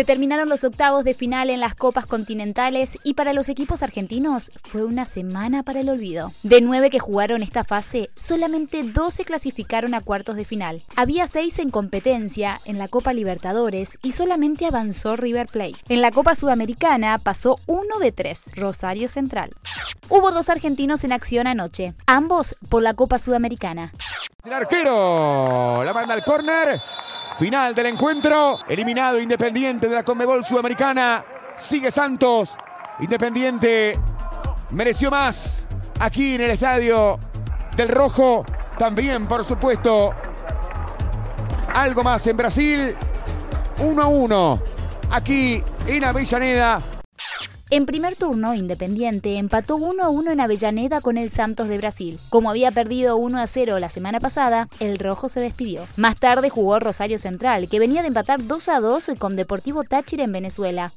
Se terminaron los octavos de final en las copas continentales y para los equipos argentinos fue una semana para el olvido. De nueve que jugaron esta fase, solamente dos se clasificaron a cuartos de final. Había seis en competencia en la Copa Libertadores y solamente avanzó River Plate. En la Copa Sudamericana pasó uno de tres, Rosario Central. Hubo dos argentinos en acción anoche, ambos por la Copa Sudamericana. El arquero la manda al córner. Final del encuentro. Eliminado Independiente de la Conmebol Sudamericana. Sigue Santos. Independiente mereció más aquí en el estadio del Rojo. También, por supuesto, algo más en Brasil. 1 a 1. Aquí en Avellaneda. En primer turno, Independiente empató 1 a 1 en Avellaneda con el Santos de Brasil. Como había perdido 1 a 0 la semana pasada, el rojo se despidió. Más tarde jugó Rosario Central, que venía de empatar 2 a 2 con Deportivo Táchira en Venezuela.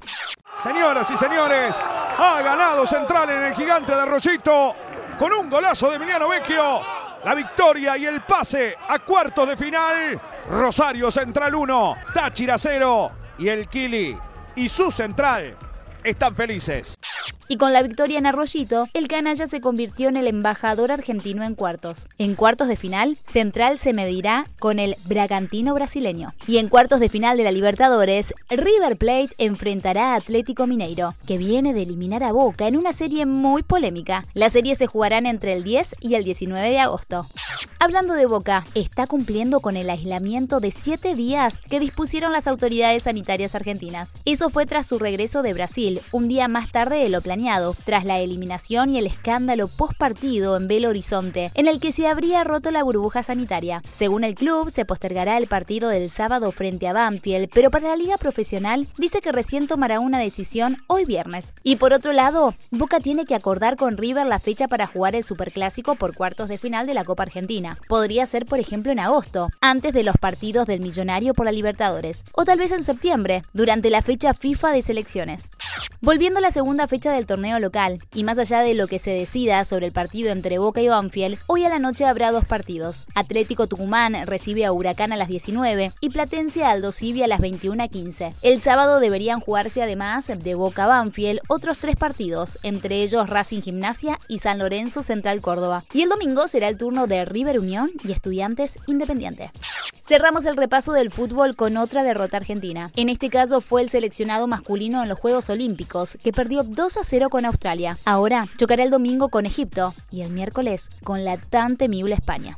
Señoras y señores, ha ganado Central en el gigante de Rollito con un golazo de Emiliano Vecchio. La victoria y el pase a cuartos de final. Rosario Central 1, Táchira 0 y el Kili y su Central están felices. Y con la victoria en Arroyito, el canalla se convirtió en el embajador argentino en cuartos. En cuartos de final, Central se medirá con el Bragantino brasileño. Y en cuartos de final de la Libertadores, River Plate enfrentará a Atlético Mineiro, que viene de eliminar a Boca en una serie muy polémica. Las series se jugarán entre el 10 y el 19 de agosto. Hablando de Boca, está cumpliendo con el aislamiento de 7 días que dispusieron las autoridades sanitarias argentinas. Eso fue tras su regreso de Brasil, un día más tarde de lo planeado tras la eliminación y el escándalo post partido en Belo Horizonte, en el que se habría roto la burbuja sanitaria. Según el club, se postergará el partido del sábado frente a Banfield, pero para la liga profesional dice que recién tomará una decisión hoy viernes. Y por otro lado, Boca tiene que acordar con River la fecha para jugar el Superclásico por cuartos de final de la Copa Argentina. Podría ser, por ejemplo, en agosto, antes de los partidos del Millonario por la Libertadores, o tal vez en septiembre, durante la fecha FIFA de selecciones. Volviendo a la segunda fecha del torneo local, y más allá de lo que se decida sobre el partido entre Boca y Banfield, hoy a la noche habrá dos partidos. Atlético Tucumán recibe a Huracán a las 19 y Platense a Aldo a las 21.15. El sábado deberían jugarse además de Boca Banfield otros tres partidos, entre ellos Racing Gimnasia y San Lorenzo Central Córdoba. Y el domingo será el turno de River Unión y Estudiantes Independiente. Cerramos el repaso del fútbol con otra derrota argentina. En este caso fue el seleccionado masculino en los Juegos Olímpicos, que perdió 2 a 0 con Australia. Ahora chocará el domingo con Egipto y el miércoles con la tan temible España.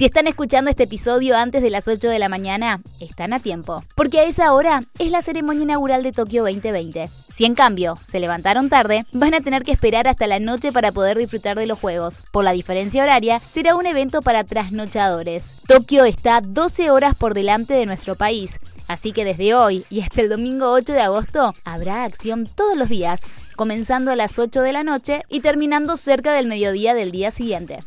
Si están escuchando este episodio antes de las 8 de la mañana, están a tiempo, porque a esa hora es la ceremonia inaugural de Tokio 2020. Si en cambio se levantaron tarde, van a tener que esperar hasta la noche para poder disfrutar de los juegos. Por la diferencia horaria, será un evento para trasnochadores. Tokio está 12 horas por delante de nuestro país. Así que desde hoy y hasta el domingo 8 de agosto habrá acción todos los días, comenzando a las 8 de la noche y terminando cerca del mediodía del día siguiente.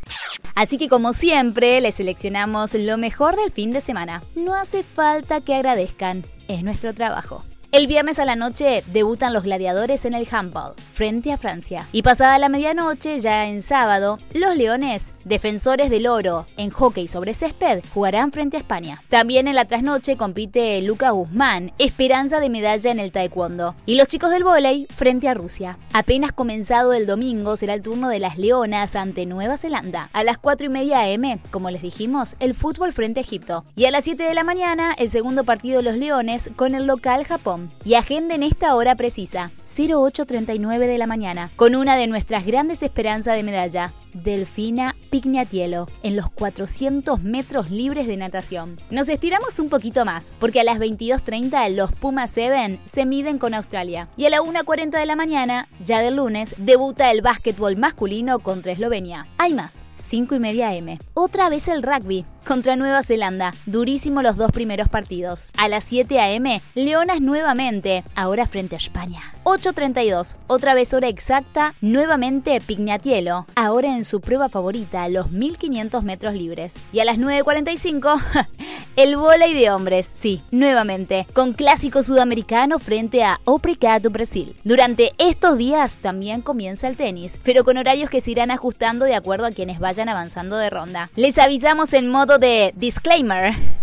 Así que como siempre, les seleccionamos lo mejor del fin de semana. No hace falta que agradezcan, es nuestro trabajo. El viernes a la noche debutan los gladiadores en el handball, frente a Francia. Y pasada la medianoche, ya en sábado, los leones, defensores del oro en hockey sobre césped, jugarán frente a España. También en la trasnoche compite Luca Guzmán, esperanza de medalla en el taekwondo. Y los chicos del vóley frente a Rusia. Apenas comenzado el domingo será el turno de las leonas ante Nueva Zelanda. A las 4 y media am, como les dijimos, el fútbol frente a Egipto. Y a las 7 de la mañana, el segundo partido de los leones con el local Japón. Y agenda en esta hora precisa, 08.39 de la mañana, con una de nuestras grandes esperanzas de medalla, Delfina Pignatielo, en los 400 metros libres de natación. Nos estiramos un poquito más, porque a las 22.30 los Puma 7 se miden con Australia. Y a la 1.40 de la mañana, ya del lunes, debuta el básquetbol masculino contra Eslovenia. Hay más, 5 y media M. Otra vez el rugby contra Nueva Zelanda. Durísimo los dos primeros partidos. A las 7 am, Leonas nuevamente, ahora frente a España. 8.32. Otra vez hora exacta, nuevamente Pignatielo, ahora en su prueba favorita, los 1500 metros libres. Y a las 9.45, el volei de hombres, sí, nuevamente, con clásico sudamericano frente a Obrigado Brasil. Durante estos días también comienza el tenis, pero con horarios que se irán ajustando de acuerdo a quienes vayan avanzando de ronda. Les avisamos en modo de disclaimer.